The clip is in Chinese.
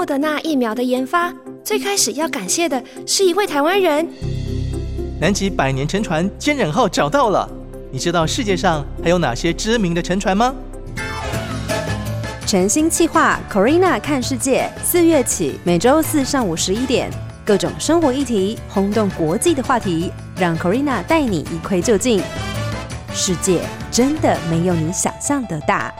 莫德纳疫苗的研发，最开始要感谢的是一位台湾人。南极百年沉船坚忍号找到了，你知道世界上还有哪些知名的沉船吗？全新企划 Corina 看世界，四月起每周四上午十一点，各种生活议题轰动国际的话题，让 Corina 带你一窥究竟。世界真的没有你想象的大。